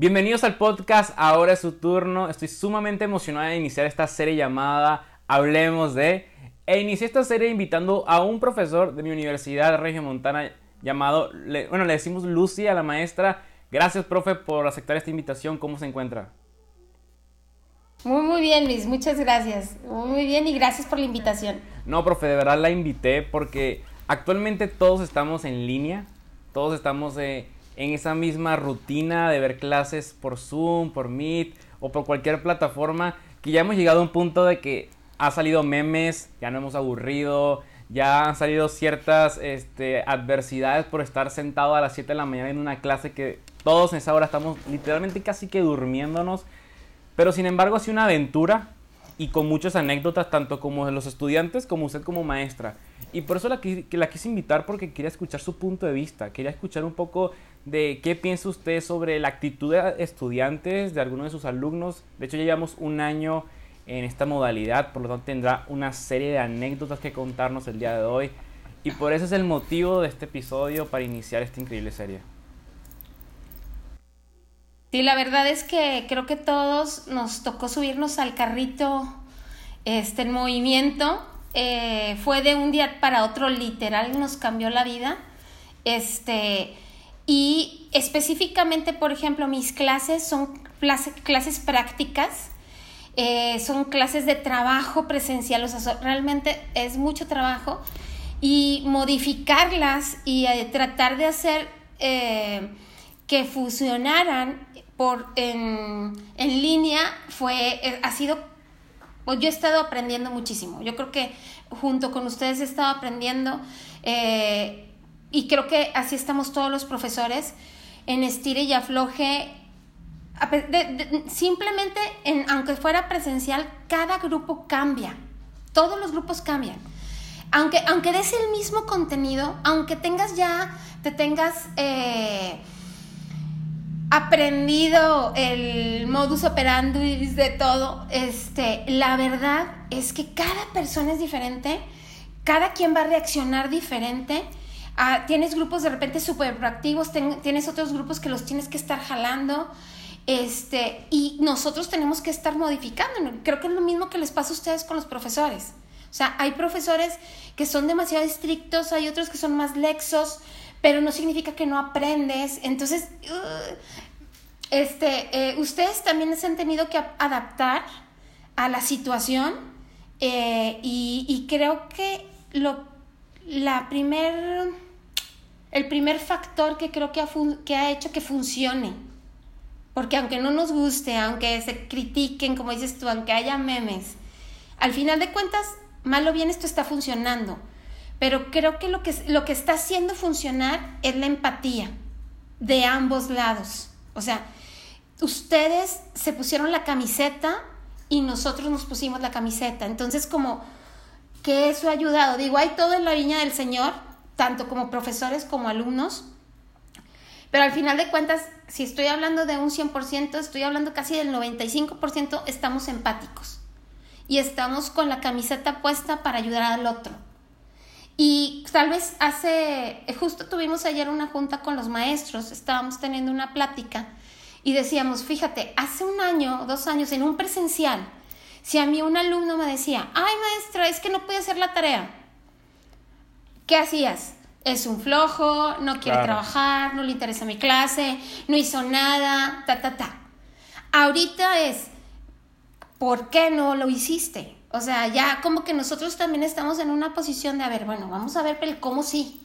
Bienvenidos al podcast, ahora es su turno. Estoy sumamente emocionada de iniciar esta serie llamada Hablemos de. E inicié esta serie invitando a un profesor de mi universidad Reggio Montana llamado, bueno, le decimos Lucy a la maestra. Gracias, profe, por aceptar esta invitación. ¿Cómo se encuentra? Muy, muy bien, Luis. Muchas gracias. Muy bien y gracias por la invitación. No, profe, de verdad la invité porque actualmente todos estamos en línea. Todos estamos... Eh, en esa misma rutina de ver clases por Zoom, por Meet o por cualquier plataforma, que ya hemos llegado a un punto de que ha salido memes, ya no hemos aburrido, ya han salido ciertas este, adversidades por estar sentado a las 7 de la mañana en una clase que todos en esa hora estamos literalmente casi que durmiéndonos. Pero sin embargo ha sido una aventura y con muchas anécdotas, tanto como de los estudiantes como usted como maestra. Y por eso la, la quise invitar porque quería escuchar su punto de vista, quería escuchar un poco de qué piensa usted sobre la actitud de estudiantes, de algunos de sus alumnos. De hecho, ya llevamos un año en esta modalidad, por lo tanto tendrá una serie de anécdotas que contarnos el día de hoy. Y por eso es el motivo de este episodio para iniciar esta increíble serie. Sí, la verdad es que creo que todos nos tocó subirnos al carrito este, en movimiento. Eh, fue de un día para otro, literal, nos cambió la vida. Este, y específicamente, por ejemplo, mis clases son clases prácticas, eh, son clases de trabajo presencial, o sea, realmente es mucho trabajo y modificarlas y eh, tratar de hacer que fusionaran por, en, en línea fue, ha sido, pues yo he estado aprendiendo muchísimo. Yo creo que junto con ustedes he estado aprendiendo y creo que así estamos todos los profesores, en estire y afloje. simplemente, en, aunque fuera presencial, cada grupo cambia. Todos los grupos cambian. Aunque, aunque des el mismo contenido, aunque tengas ya, te tengas eh, aprendido el modus operandi de todo, este, la verdad es que cada persona es diferente, cada quien va a reaccionar diferente Ah, tienes grupos de repente súper proactivos, tienes otros grupos que los tienes que estar jalando. Este, y nosotros tenemos que estar modificando. Creo que es lo mismo que les pasa a ustedes con los profesores. O sea, hay profesores que son demasiado estrictos, hay otros que son más lexos, pero no significa que no aprendes. Entonces, uh, este, eh, ustedes también se han tenido que adaptar a la situación eh, y, y, creo que lo, la primer el primer factor que creo que ha, que ha hecho que funcione. Porque aunque no nos guste, aunque se critiquen, como dices tú, aunque haya memes, al final de cuentas, mal o bien esto está funcionando. Pero creo que lo que, lo que está haciendo funcionar es la empatía de ambos lados. O sea, ustedes se pusieron la camiseta y nosotros nos pusimos la camiseta. Entonces, como que eso ha ayudado. Digo, hay todo en la viña del Señor, tanto como profesores como alumnos. Pero al final de cuentas, si estoy hablando de un 100%, estoy hablando casi del 95%, estamos empáticos. Y estamos con la camiseta puesta para ayudar al otro. Y tal vez hace, justo tuvimos ayer una junta con los maestros, estábamos teniendo una plática y decíamos, fíjate, hace un año, dos años, en un presencial, si a mí un alumno me decía, ay maestra, es que no pude hacer la tarea, ¿qué hacías? Es un flojo, no quiere trabajar, no le interesa mi clase, no hizo nada, ta, ta, ta. Ahorita es, ¿por qué no lo hiciste? O sea, ya como que nosotros también estamos en una posición de, a ver, bueno, vamos a ver el cómo sí.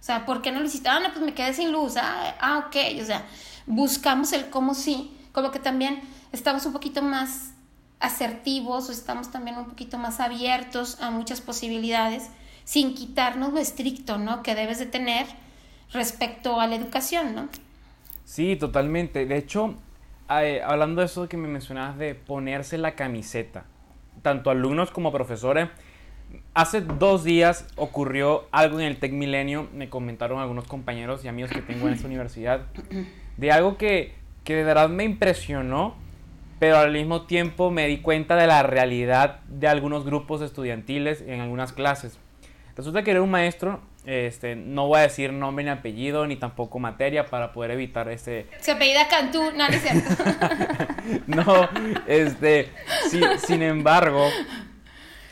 O sea, ¿por qué no lo hiciste? Ah, no, pues me quedé sin luz. Ah, ah, ok. O sea, buscamos el cómo sí. Como que también estamos un poquito más asertivos o estamos también un poquito más abiertos a muchas posibilidades sin quitarnos lo estricto, ¿no? Que debes de tener respecto a la educación, ¿no? Sí, totalmente. De hecho, eh, hablando de eso que me mencionabas de ponerse la camiseta, tanto alumnos como profesores, hace dos días ocurrió algo en el Tec Milenio, me comentaron algunos compañeros y amigos que tengo en esta universidad, de algo que, que de verdad me impresionó, pero al mismo tiempo me di cuenta de la realidad de algunos grupos estudiantiles en algunas clases. Resulta que era un maestro Este, no voy a decir nombre ni apellido, ni tampoco materia para poder evitar ese... Se apellida Cantú, no, no es cierto. no, este, sin embargo,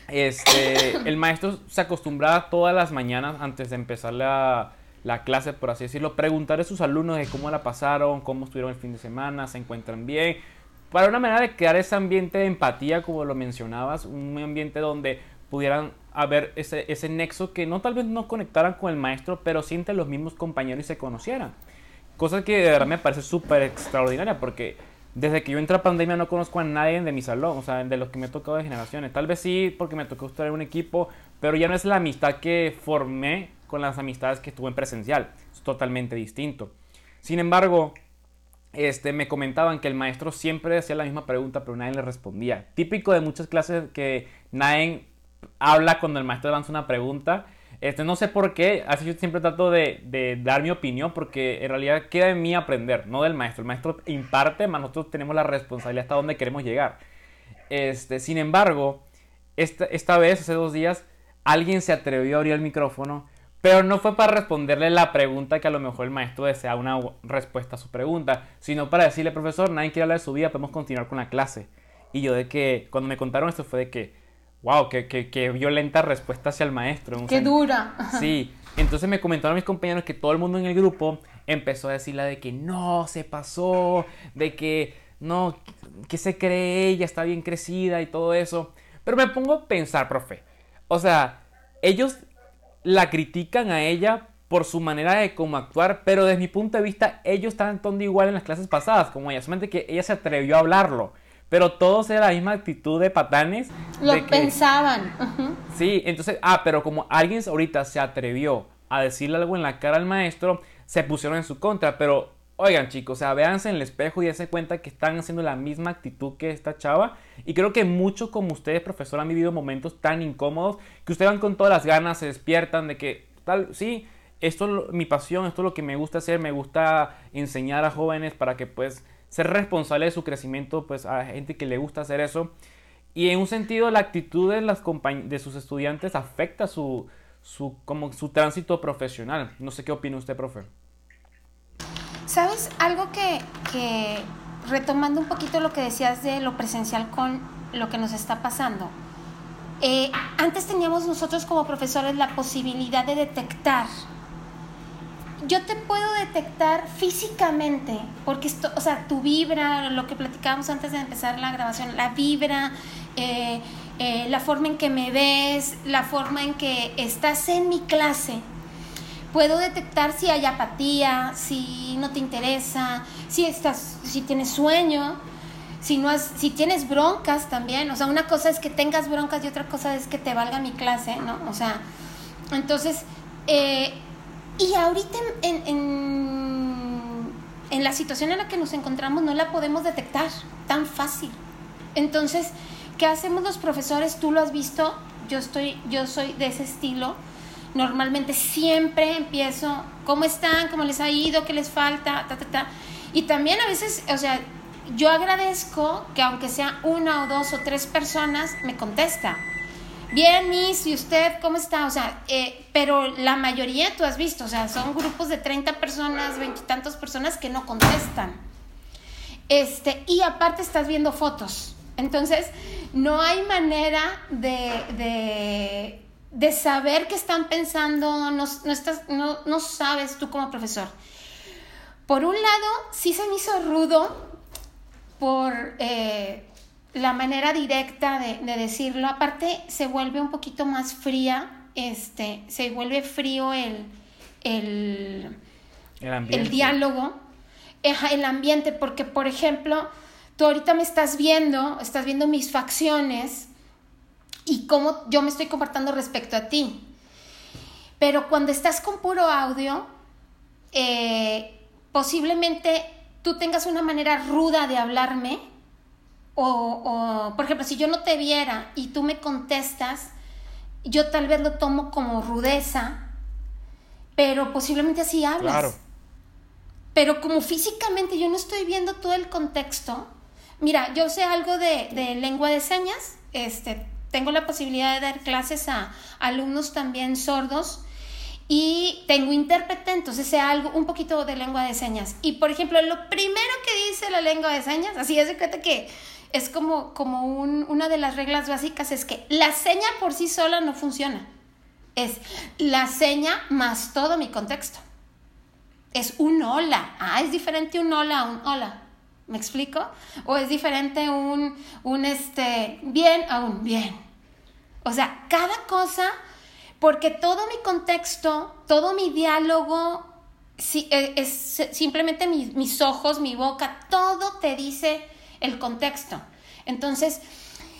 este, el maestro se acostumbraba todas las mañanas antes de empezar la, la clase, por así decirlo, preguntar a sus alumnos de cómo la pasaron, cómo estuvieron el fin de semana, se encuentran bien, para una manera de crear ese ambiente de empatía, como lo mencionabas, un ambiente donde pudieran haber ese, ese nexo que no tal vez no conectaran con el maestro, pero sí entre los mismos compañeros y se conocieran. Cosa que de verdad me parece súper extraordinaria porque desde que yo entré a pandemia no conozco a nadie de mi salón, o sea, de los que me he tocado de generaciones. Tal vez sí porque me tocó estar en un equipo, pero ya no es la amistad que formé con las amistades que estuve en presencial. Es totalmente distinto. Sin embargo, este, me comentaban que el maestro siempre hacía la misma pregunta, pero nadie le respondía. Típico de muchas clases que nadie habla cuando el maestro lanza una pregunta. Este, no sé por qué, así yo siempre trato de, dar mi opinión porque en realidad queda en mí aprender, no del maestro. El maestro imparte, más nosotros tenemos la responsabilidad hasta dónde queremos llegar. Este, sin embargo, esta, esta vez, hace dos días, alguien se atrevió a abrir el micrófono, pero no fue para responderle la pregunta que a lo mejor el maestro desea una respuesta a su pregunta, sino para decirle, profesor, nadie quiere hablar de su vida, podemos continuar con la clase. Y yo de que, cuando me contaron esto fue de que, wow, qué, violenta respuesta hacia el maestro. Qué dura. Sí, entonces me comentaron mis compañeros que todo el mundo en el grupo empezó a decirle de que no, se pasó, de que no, que se cree, ella está bien crecida y todo eso. Pero me pongo a pensar, profe. O sea, ellos la critican a ella por su manera de cómo actuar, pero desde mi punto de vista ellos estaban todo igual en las clases pasadas, como ella, solamente que ella se atrevió a hablarlo. Pero todos eran la misma actitud de patanes. Lo pensaban. Sí, entonces, ah, pero como alguien ahorita se atrevió a decirle algo en la cara al maestro, se pusieron en su contra. Pero, oigan chicos, o sea, véanse en el espejo y dense cuenta que están haciendo la misma actitud que esta chava. Y creo que muchos como ustedes, profesor, han vivido momentos tan incómodos que ustedes van con todas las ganas, se despiertan de que, tal, sí, esto es mi pasión, esto es lo que me gusta hacer, me gusta enseñar a jóvenes para que pues ser responsable de su crecimiento, pues a gente que le gusta hacer eso. Y en un sentido, la actitud de, de sus estudiantes afecta su, su, como su tránsito profesional. No sé qué opina usted, profe. ¿Sabes? Algo que, que, retomando un poquito lo que decías de lo presencial con lo que nos está pasando. Eh, antes teníamos nosotros como profesores la posibilidad de detectar yo te puedo detectar físicamente, porque esto, o sea, tu vibra, lo que platicábamos antes de empezar la grabación, la vibra, eh, eh, la forma en que me ves, la forma en que estás en mi clase. Puedo detectar si hay apatía, si no te interesa, si estás, si tienes sueño, si no has, si tienes broncas también. O sea, una cosa es que tengas broncas y otra cosa es que te valga mi clase, ¿no? O sea, entonces eh, y ahorita en, en, la situación en la que nos encontramos no la podemos detectar tan fácil. Entonces, ¿qué hacemos los profesores? Tú lo has visto, yo, estoy, yo soy de ese estilo. Normalmente siempre empiezo, ¿cómo están? ¿Cómo les ha ido? ¿Qué les falta? Ta, ta, ta. Y también a veces, o sea, yo agradezco que aunque sea una o dos o tres personas, me contesta bien, Miss, ¿y usted cómo está? O sea, eh, pero la mayoría tú has visto, o sea, son grupos de 30 personas, veintitantas personas que no contestan. Este, y aparte estás viendo fotos. Entonces, no hay manera de, de, saber qué están pensando, no, estás, no, no sabes tú como profesor. Por un lado, sí se me hizo rudo por... Eh, la manera directa de, decirlo. Aparte, se vuelve un poquito más fría, este, se vuelve frío el, el, el, diálogo, el ambiente, porque, por ejemplo, tú ahorita me estás viendo, estás viendo mis facciones y cómo yo me estoy comportando respecto a ti. Pero cuando estás con puro audio, eh, posiblemente tú tengas una manera ruda de hablarme o, por ejemplo, si yo no te viera y tú me contestas, yo tal vez lo tomo como rudeza, pero posiblemente así hablas. Claro. Pero como físicamente yo no estoy viendo todo el contexto, mira, yo sé algo de, de lengua de señas, este, tengo la posibilidad de dar clases a alumnos también sordos y tengo intérprete, entonces sé algo, un poquito de lengua de señas. Y por ejemplo, lo primero que dice la lengua de señas, así es de cuenta que es como, como una de las reglas básicas, es que la seña por sí sola no funciona. Es la seña más todo mi contexto. Es un hola. Ah, es diferente un hola a un hola. ¿Me explico? O es diferente un, un este, bien a un bien. O sea, cada cosa porque todo mi contexto, todo mi diálogo, e, es simplemente mis, ojos, mi boca, todo te dice el contexto. Entonces,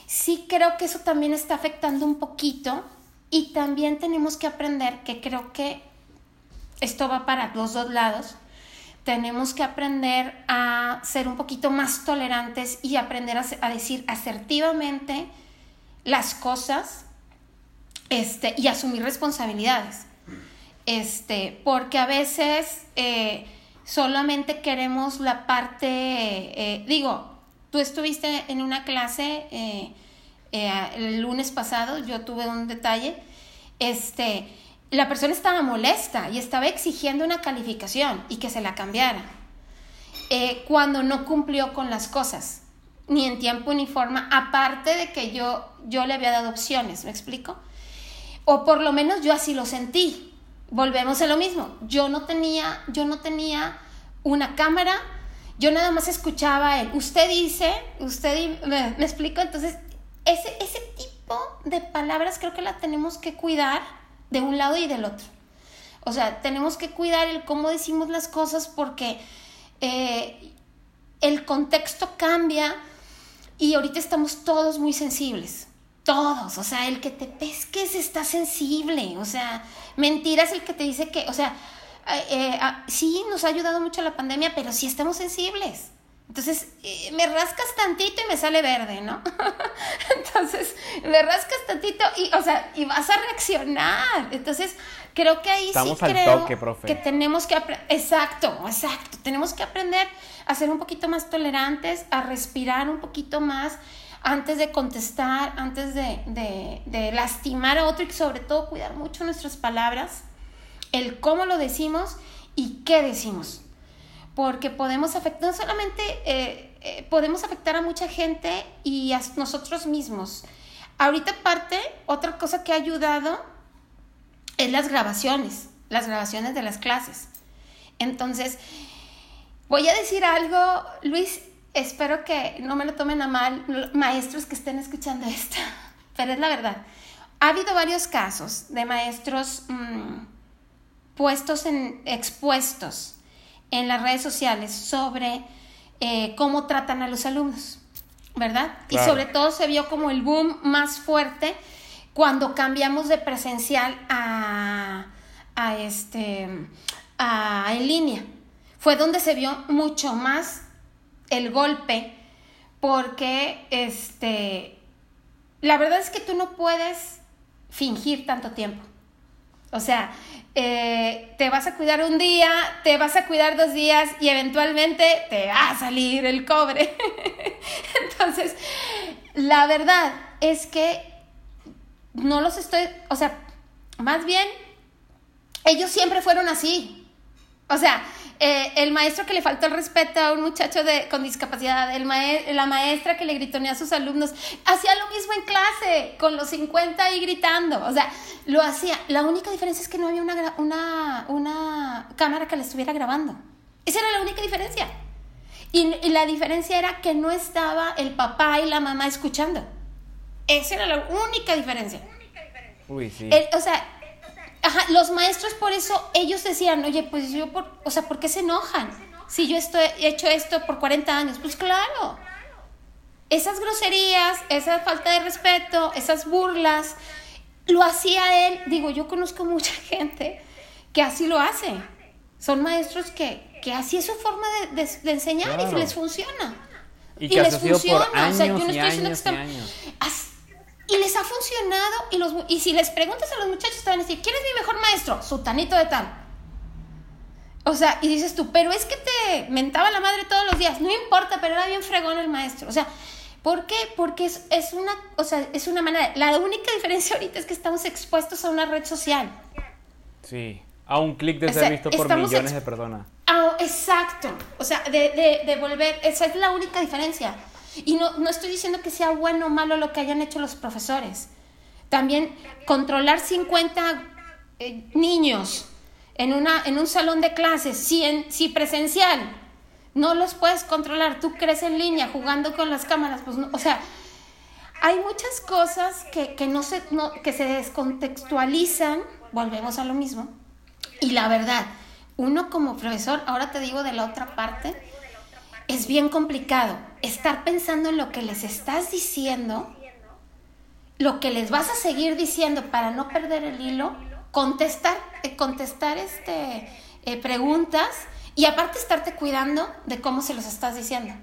sí creo que eso también está afectando un poquito y también tenemos que aprender que creo que esto va para los dos lados. Tenemos que aprender a ser un poquito más tolerantes y aprender a decir asertivamente las cosas este, y asumir responsabilidades. Este, porque a veces eh, solamente queremos la parte, eh, digo, tú estuviste en una clase eh, el lunes pasado, yo tuve un detalle, este, la persona estaba molesta y estaba exigiendo una calificación y que se la cambiara. cuando no cumplió con las cosas, ni en tiempo ni forma, aparte de que yo, yo le había dado opciones, ¿me explico? O por lo menos yo así lo sentí. Volvemos a lo mismo. Yo no tenía, yo no tenía una cámara, yo nada más escuchaba él. Usted dice, usted me, me explico, entonces ese, ese tipo de palabras creo que la tenemos que cuidar de un lado y del otro. O sea, tenemos que cuidar el cómo decimos las cosas porque eh, el contexto cambia y ahorita estamos todos muy sensibles todos, o sea, el que te pesques está sensible, o sea, mentiras el que te dice que, o sea, eh, eh, ah, sí, nos ha ayudado mucho la pandemia, pero sí estamos sensibles. Entonces, eh, me rascas tantito y me sale verde, ¿no? Entonces, me rascas tantito y, o sea, y vas a reaccionar. Entonces, creo que ahí sí creo que tenemos que exacto, exacto, tenemos que aprender a ser un poquito más tolerantes, a respirar un poquito más, antes de contestar, antes de, lastimar a otro y sobre todo cuidar mucho nuestras palabras, el cómo lo decimos y qué decimos. Porque podemos afectar, no solamente eh, eh, podemos afectar a mucha gente y a nosotros mismos. Ahorita parte, otra cosa que ha ayudado es las grabaciones, las grabaciones de las clases. Entonces, voy a decir algo, Luis, espero que no me lo tomen a mal maestros que estén escuchando esto, pero es la verdad. Ha habido varios casos de maestros mm, puestos en, expuestos en las redes sociales sobre eh, cómo tratan a los alumnos, ¿verdad? Y sobre todo se vio como el boom más fuerte cuando cambiamos de presencial a, a este, a en línea. Fue donde se vio mucho más el golpe porque este la verdad es que tú no puedes fingir tanto tiempo. O sea, eh, te vas a cuidar un día, te vas a cuidar dos días y eventualmente te va a salir el cobre. Entonces, la verdad es que no los estoy, o sea, más bien, ellos siempre fueron así. O sea, eh, el maestro que le faltó el respeto a un muchacho de, con discapacidad, el la maestra que le gritonea a sus alumnos, hacía lo mismo en clase, con los 50 ahí gritando, o sea, lo hacía. La única diferencia es que no había una, una, una cámara que le estuviera grabando. Esa era la única diferencia. Y, la diferencia era que no estaba el papá y la mamá escuchando. Esa era la única diferencia. Uy, sí. o sea, Ajá, los maestros por eso, ellos decían, oye, pues yo, por, o sea, ¿por qué se enojan? Si yo estoy, he hecho esto por 40 años, pues claro. Esas groserías, esa falta de respeto, esas burlas, lo hacía él. Digo, yo conozco mucha gente que así lo hace. Son maestros que, que así es su forma de, enseñar y les funciona. Y, les funciona. o sea, yo no estoy diciendo que están. Y les ha funcionado. Y, los, y si les preguntas a los muchachos, te van a decir, ¿quién es mi mejor maestro? Sutanito de tal. O sea, y dices tú, pero es que te mentaba la madre todos los días. No importa, pero era bien fregón el maestro. O sea, ¿por qué? Porque es, es una, o sea, es una manera. La única diferencia ahorita es que estamos expuestos a una red social. Sí, a un clic de ser visto por millones de personas. Ah, exacto, o sea, de, de, volver, esa es la única diferencia. Y no, no estoy diciendo que sea bueno o malo lo que hayan hecho los profesores. También controlar 50 eh, niños en, una, en un salón de clases, si, en, si presencial, no los puedes controlar, tú crees en línea jugando con las cámaras, pues no, o sea, hay muchas cosas que, que no se, no, que se descontextualizan, volvemos a lo mismo, y la verdad, uno como profesor, ahora te digo de la otra parte, es bien complicado estar pensando en lo que les estás diciendo, lo que les vas a seguir diciendo para no perder el hilo, contestar, eh, contestar este, eh, preguntas y aparte estarte cuidando de cómo se los estás diciendo.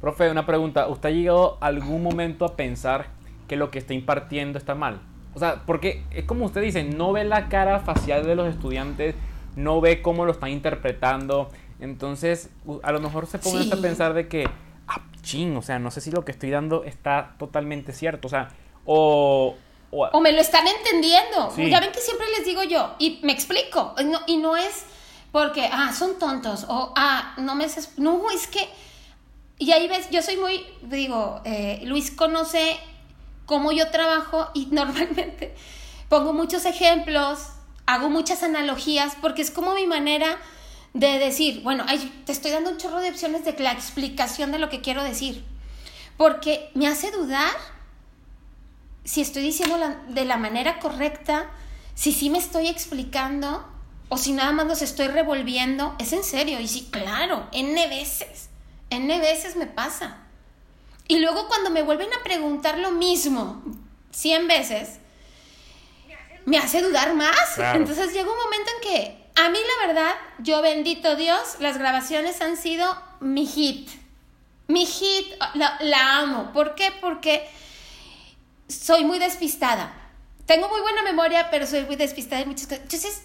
Profe, una pregunta. ¿Usted ha llegado algún momento a pensar que lo que está impartiendo está mal? O sea, porque es como usted dice, no ve la cara facial de los estudiantes, no ve cómo lo están interpretando. Entonces, a lo mejor se pone a pensar de que, ah, ching, o sea, no sé si lo que estoy dando está totalmente cierto. O sea, o... O, me lo están entendiendo. Ya ven que siempre les digo yo, y me explico, y no es porque, ah, son tontos, o, ah, no me... No, es que... Y ahí ves, yo soy muy, digo, eh, Luis conoce cómo yo trabajo y normalmente pongo muchos ejemplos, hago muchas analogías, porque es como mi manera de decir, bueno, te estoy dando un chorro de opciones de la explicación de lo que quiero decir, porque me hace dudar si estoy diciendo de la manera correcta, si sí me estoy explicando o si nada más los estoy revolviendo. Es en serio, y sí, claro, N veces, N veces me pasa. Y luego cuando me vuelven a preguntar lo mismo 100 veces, me hace dudar más. Entonces llega un momento en que a mí la verdad, yo bendito Dios, las grabaciones han sido mi hit. Mi hit, la, amo. ¿Por qué? Porque soy muy despistada. Tengo muy buena memoria, pero soy muy despistada en muchas cosas. Entonces,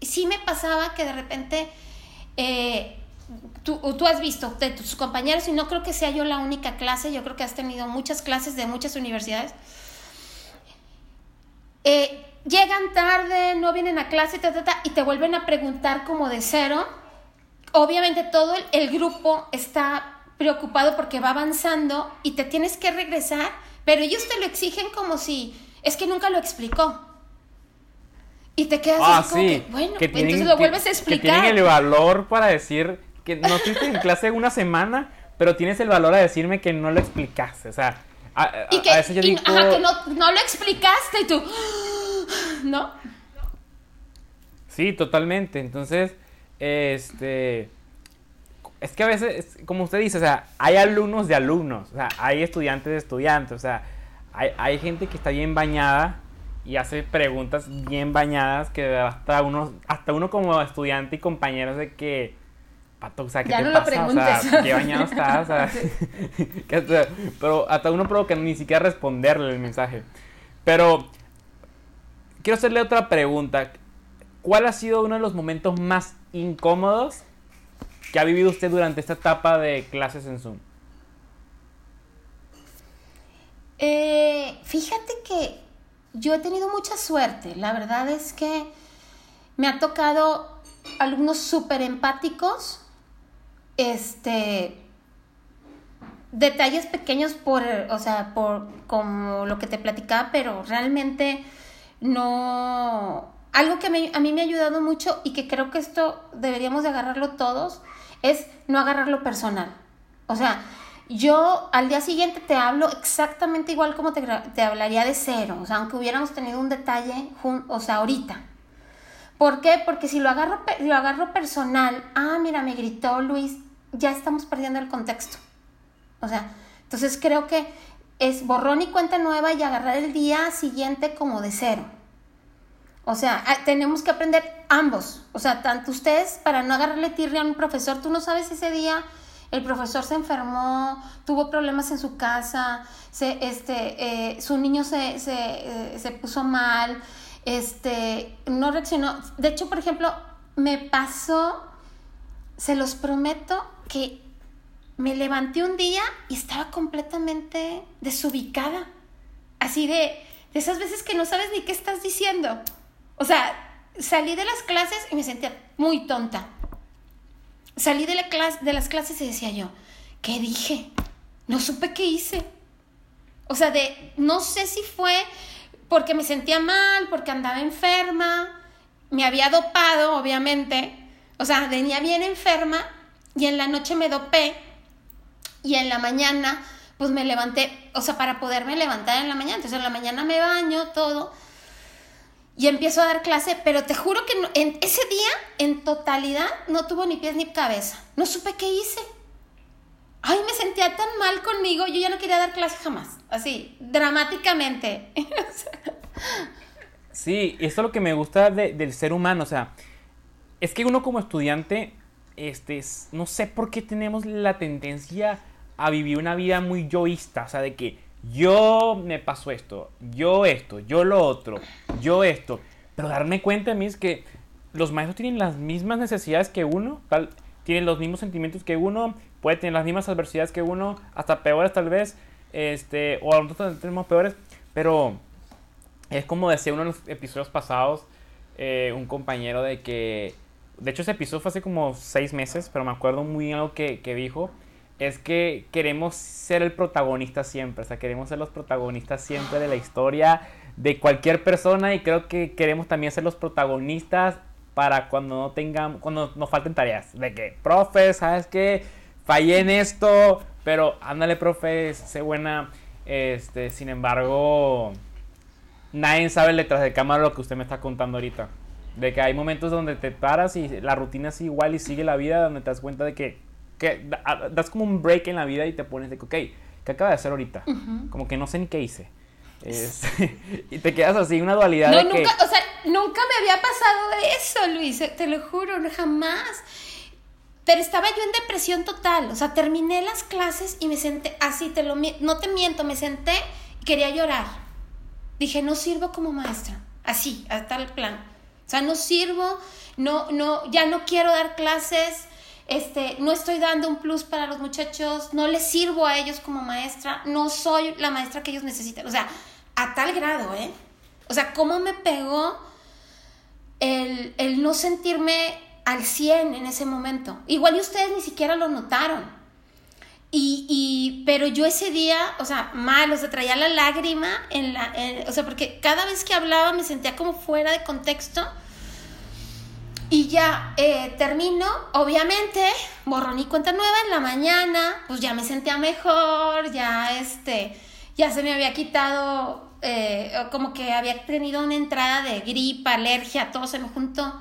sí me pasaba que de repente eh, tú, tú, has visto de tus compañeros, y no creo que sea yo la única clase, yo creo que has tenido muchas clases de muchas universidades. Eh, llegan tarde, no vienen a clase, y te vuelven a preguntar como de cero. Obviamente todo el grupo está preocupado porque va avanzando y te tienes que regresar pero ellos te lo exigen como si es que nunca lo explicó. Y te quedas ah, así sí. bueno, que entonces lo vuelves a explicar. Que tienen el valor para decir que no estuviste en clase una semana, pero tienes el valor a decirme que no lo explicaste. O sea, a, y que, yo digo... Ajá, que no, no lo explicaste y tú... ¿No? Sí, totalmente. Entonces, este es que a veces, como usted dice, o sea, hay alumnos de alumnos, o sea, hay estudiantes de estudiantes, o sea, hay, gente que está bien bañada y hace preguntas bien bañadas que hasta uno, hasta uno como estudiante y compañeros de que, pato, o sea, ¿qué ya te no pasa? Lo o sea, ¿qué bañado estás? O sea, pero hasta uno provoca ni siquiera responderle el mensaje. Pero quiero hacerle otra pregunta. ¿Cuál ha sido uno de los momentos más incómodos ¿Qué ha vivido usted durante esta etapa de clases en Zoom? Eh, fíjate que yo he tenido mucha suerte. La verdad es que me ha tocado alumnos súper empáticos. Este. Detalles pequeños por, o sea, por como lo que te platicaba, pero realmente no. Algo que a mí me ha ayudado mucho y que creo que esto deberíamos de agarrarlo todos es no agarrarlo personal. O sea, yo al día siguiente te hablo exactamente igual como te, te hablaría de cero, o sea, aunque hubiéramos tenido un detalle, o sea, ahorita. ¿Por qué? Porque si lo agarro, lo agarro personal, ah, mira, me gritó Luis, ya estamos perdiendo el contexto. O sea, entonces creo que es borrón y cuenta nueva y agarrar el día siguiente como de cero. O sea, ah, tenemos que aprender ambos. O sea, tanto ustedes para no agarrarle tirria a un profesor, tú no sabes ese día el profesor se enfermó, tuvo problemas en su casa, se, este, eh, su niño se, se, eh, se, puso mal, este, no reaccionó. De hecho, por ejemplo, me pasó, se los prometo, que me levanté un día y estaba completamente desubicada. Así de, de esas veces que no sabes ni qué estás diciendo. O sea, salí de las clases y me sentía muy tonta. Salí de, la de las clases y decía yo, ¿qué dije? No supe qué hice. O sea, de, no sé si fue porque me sentía mal, porque andaba enferma, me había dopado, obviamente. O sea, venía bien enferma y en la noche me dopé y en la mañana pues me levanté, o sea, para poderme levantar en la mañana. Entonces en la mañana me baño, todo y empiezo a dar clase, pero te juro que en ese día, en totalidad, no tuvo ni pies ni cabeza. No supe qué hice. Ay, me sentía tan mal conmigo, yo ya no quería dar clase jamás. Así, dramáticamente. sí, esto es lo que me gusta del ser humano, o sea, es que uno como estudiante, este, no sé por qué tenemos la tendencia a vivir una vida muy yoísta, o sea, de que yo me pasó esto, yo esto, yo lo otro, yo esto. Pero darme cuenta a mí es que los maestros tienen las mismas necesidades que uno, tal, tienen los mismos sentimientos que uno, puede tener las mismas adversidades que uno, hasta peores tal vez, este, o a nosotros tenemos peores, pero es como decía uno de los episodios pasados, eh, un compañero de que, de hecho ese episodio fue hace como seis meses, pero me acuerdo muy bien algo que, que dijo, es que queremos ser el protagonista siempre, o sea, queremos ser los protagonistas siempre de la historia de cualquier persona y creo que queremos también ser los protagonistas para cuando no tengamos, cuando nos falten tareas, de que, profe, ¿sabes qué? Fallé en esto, pero ándale, profe, sé buena, este, sin embargo, nadie sabe detrás de cámara lo que usted me está contando ahorita. De que hay momentos donde te paras y la rutina es igual y sigue la vida, donde te das cuenta de que que das como un break en la vida y te pones de que, ok, ¿qué acaba de hacer ahorita? Como que no sé ni qué hice. y te quedas así, una dualidad no, de nunca, o sea, nunca me había pasado eso, Luis, te lo juro, jamás. Pero estaba yo en depresión total, o sea, terminé las clases y me senté así, te lo no te miento, me senté y quería llorar. Dije, no sirvo como maestra, así, a tal plan. O sea, no sirvo, no, no, ya no quiero dar clases, este, no estoy dando un plus para los muchachos, no les sirvo a ellos como maestra, no soy la maestra que ellos necesitan. O sea, a tal grado, ¿eh? O sea, cómo me pegó el, el no sentirme al 100 en ese momento. Igual y ustedes ni siquiera lo notaron. Y, y, pero yo ese día, o sea, mal, o sea, traía la lágrima en la, o sea, porque cada vez que hablaba me sentía como fuera de contexto y ya eh, termino, obviamente, borrón y cuenta nueva en la mañana, pues ya me sentía mejor, ya este, ya se me había quitado, eh, como que había tenido una entrada de gripa, alergia, todo se me juntó.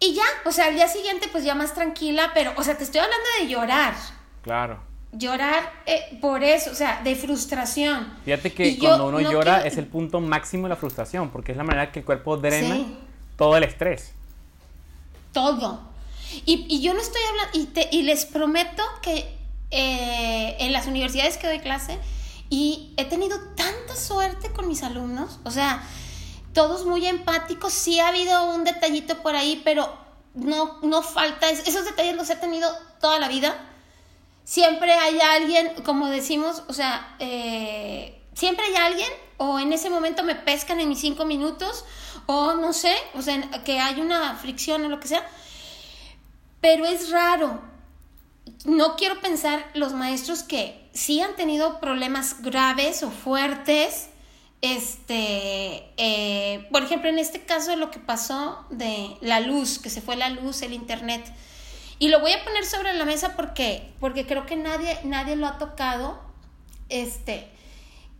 Y ya, o sea, al día siguiente pues ya más tranquila, pero, o sea, te estoy hablando de llorar. Claro. Llorar eh, por eso, o sea, de frustración. Fíjate que cuando uno llora es el punto máximo de la frustración, porque es la manera que el cuerpo drena todo el estrés todo. Y, yo no estoy hablando, y, te, y les prometo que eh, en las universidades que doy clase, y he tenido tanta suerte con mis alumnos, o sea, todos muy empáticos, sí ha habido un detallito por ahí, pero no, no falta, esos detalles los he tenido toda la vida. Siempre hay alguien, como decimos, o sea, eh, siempre hay alguien, o en ese momento me pescan en mis cinco minutos, o no sé, o sea, que hay una fricción o lo que sea, pero es raro. No quiero pensar los maestros que sí han tenido problemas graves o fuertes, este, eh, por ejemplo, en este caso lo que pasó de la luz, que se fue la luz, el internet, y lo voy a poner sobre la mesa porque, porque creo que nadie, nadie lo ha tocado, este,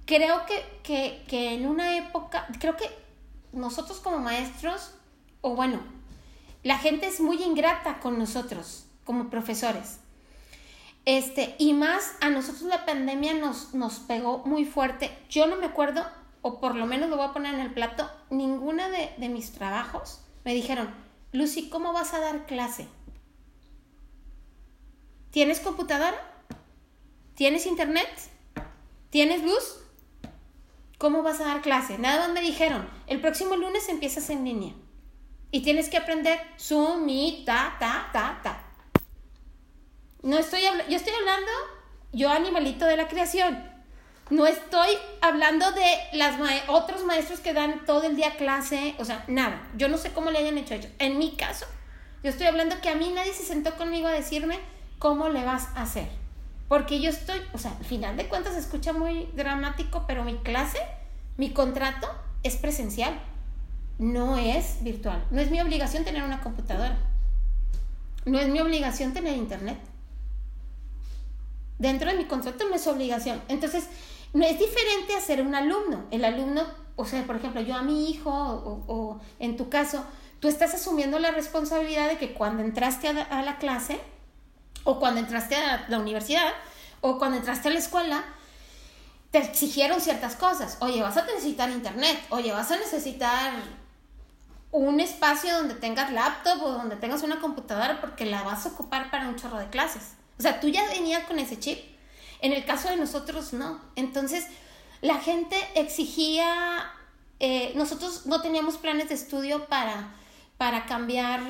creo que, que, que en una época, creo que nosotros como maestros, o bueno, la gente es muy ingrata con nosotros como profesores. Este, y más a nosotros la pandemia nos, nos pegó muy fuerte. Yo no me acuerdo, o por lo menos lo voy a poner en el plato, ninguna de, de mis trabajos me dijeron, Lucy, ¿cómo vas a dar clase? ¿Tienes computadora? ¿Tienes internet? ¿Tienes luz? ¿Cómo vas a dar clase? Nada más me dijeron, el próximo lunes empiezas en línea. Y tienes que aprender Zoom, y ta, ta, ta, ta. No estoy yo estoy hablando, yo animalito de la creación. No estoy hablando de las otros maestros que dan todo el día clase, o sea, nada. Yo no sé cómo le hayan hecho ellos. En mi caso, yo estoy hablando que a mí nadie se sentó conmigo a decirme cómo le vas a hacer. Porque yo estoy, o sea, al final de cuentas se escucha muy dramático, pero mi clase, mi contrato es presencial, no es virtual. No es mi obligación tener una computadora. No es mi obligación tener internet. Dentro de mi contrato no es obligación. Entonces, no es diferente a ser un alumno. El alumno, o sea, por ejemplo, yo a mi hijo, o, en tu caso, tú estás asumiendo la responsabilidad de que cuando entraste a la clase, o cuando entraste a la universidad, o cuando entraste a la escuela, te exigieron ciertas cosas. Oye, vas a necesitar internet, oye, vas a necesitar un espacio donde tengas laptop o donde tengas una computadora porque la vas a ocupar para un chorro de clases. O sea, tú ya venías con ese chip. En el caso de nosotros, no. Entonces, la gente exigía, eh, nosotros no teníamos planes de estudio para, para cambiar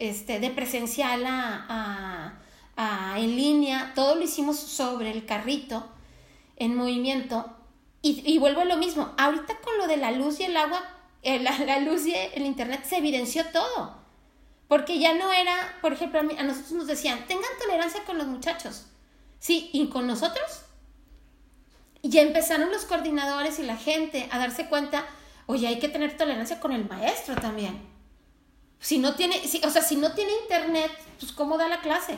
este, de presencial a en línea, todo lo hicimos sobre el carrito, en movimiento. Y, vuelvo a lo mismo, ahorita con lo de la luz y el agua, eh, la, luz y el internet se evidenció todo. Porque ya no era, por ejemplo, a, nosotros nos decían, tengan tolerancia con los muchachos. Sí, y con nosotros. Y ya empezaron los coordinadores y la gente a darse cuenta, oye, hay que tener tolerancia con el maestro también. Si no tiene, o sea, si no tiene internet, pues ¿cómo da la clase?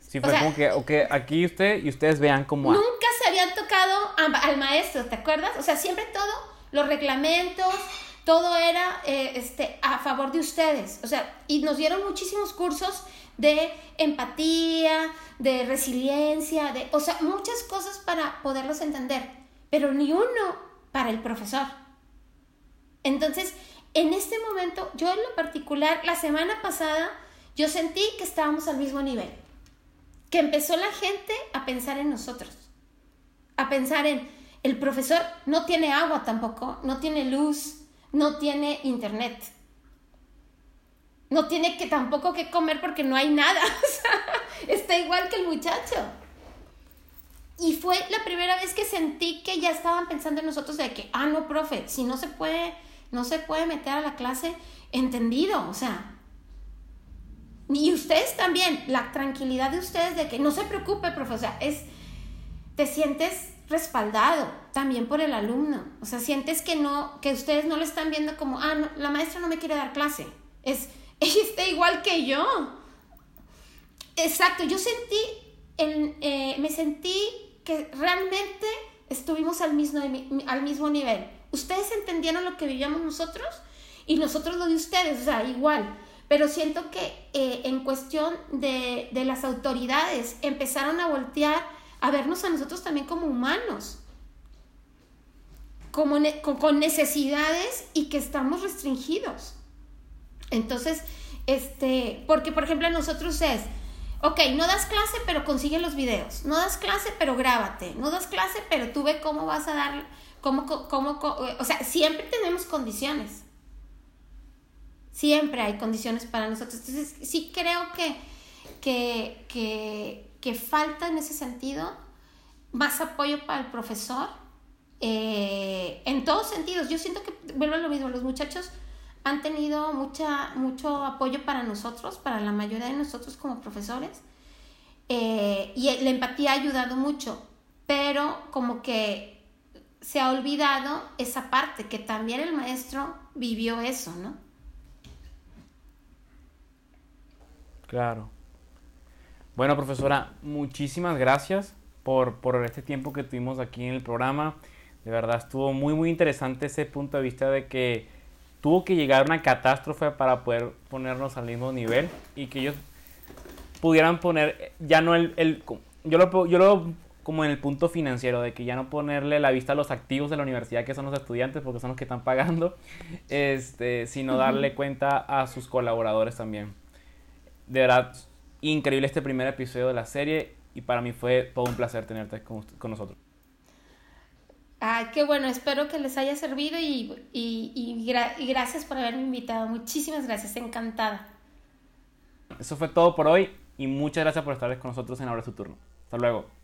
Sí, fue como que, ok, aquí usted y ustedes vean cómo... Nunca se habían tocado al maestro, ¿te acuerdas? O sea, siempre todo, los reglamentos, todo era eh, este, a favor de ustedes. O sea, y nos dieron muchísimos cursos de empatía, de resiliencia, de, o sea, muchas cosas para poderlos entender, pero ni uno para el profesor. Entonces, en este momento, yo en lo particular, la semana pasada, yo sentí que estábamos al mismo nivel. Que empezó la gente a pensar en nosotros, a pensar en, el profesor no tiene agua tampoco, no tiene luz, no tiene internet, no tiene que tampoco que comer porque no hay nada, está igual que el muchacho. Y fue la primera vez que sentí que ya estaban pensando en nosotros de que, ah, no, profe, si no se puede, no se puede meter a la clase, entendido, o sea, y ustedes también, la tranquilidad de ustedes de que no se preocupe, profesor, es, te sientes respaldado también por el alumno. O sea, sientes que no, que ustedes no le están viendo como, ah, la maestra no me quiere dar clase. Es, ella está igual que yo. Exacto, yo sentí, el, eh, me sentí que realmente estuvimos al mismo, al mismo nivel. Ustedes entendieron lo que vivíamos nosotros y nosotros lo de ustedes, o sea, igual. Pero siento que eh, en cuestión de, las autoridades empezaron a voltear a vernos a nosotros también como humanos, como con, necesidades y que estamos restringidos. Entonces, este, porque por ejemplo a nosotros es, ok, no das clase, pero consigue los videos, no das clase, pero grábate, no das clase, pero tú ve cómo vas a dar, cómo, cómo, o sea, siempre tenemos condiciones. Siempre hay condiciones para nosotros. Entonces, sí creo que, que, que, falta en ese sentido más apoyo para el profesor eh, en todos sentidos. Yo siento que, vuelvo a lo mismo, los muchachos han tenido mucha, mucho apoyo para nosotros, para la mayoría de nosotros como profesores, eh, y la empatía ha ayudado mucho, pero como que se ha olvidado esa parte, que también el maestro vivió eso, ¿no? Claro. Bueno, profesora, muchísimas gracias por, este tiempo que tuvimos aquí en el programa. De verdad estuvo muy, muy interesante ese punto de vista de que tuvo que llegar una catástrofe para poder ponernos al mismo nivel y que ellos pudieran poner ya no el, yo lo yo lo como en el punto financiero de que ya no ponerle la vista a los activos de la universidad que son los estudiantes porque son los que están pagando este sino darle cuenta a sus colaboradores también de verdad, increíble este primer episodio de la serie y para mí fue todo un placer tenerte con, nosotros. Ay, qué bueno, espero que les haya servido y, y, gracias por haberme invitado. Muchísimas gracias, encantada. Eso fue todo por hoy y muchas gracias por estar con nosotros en Ahora su turno. Hasta luego.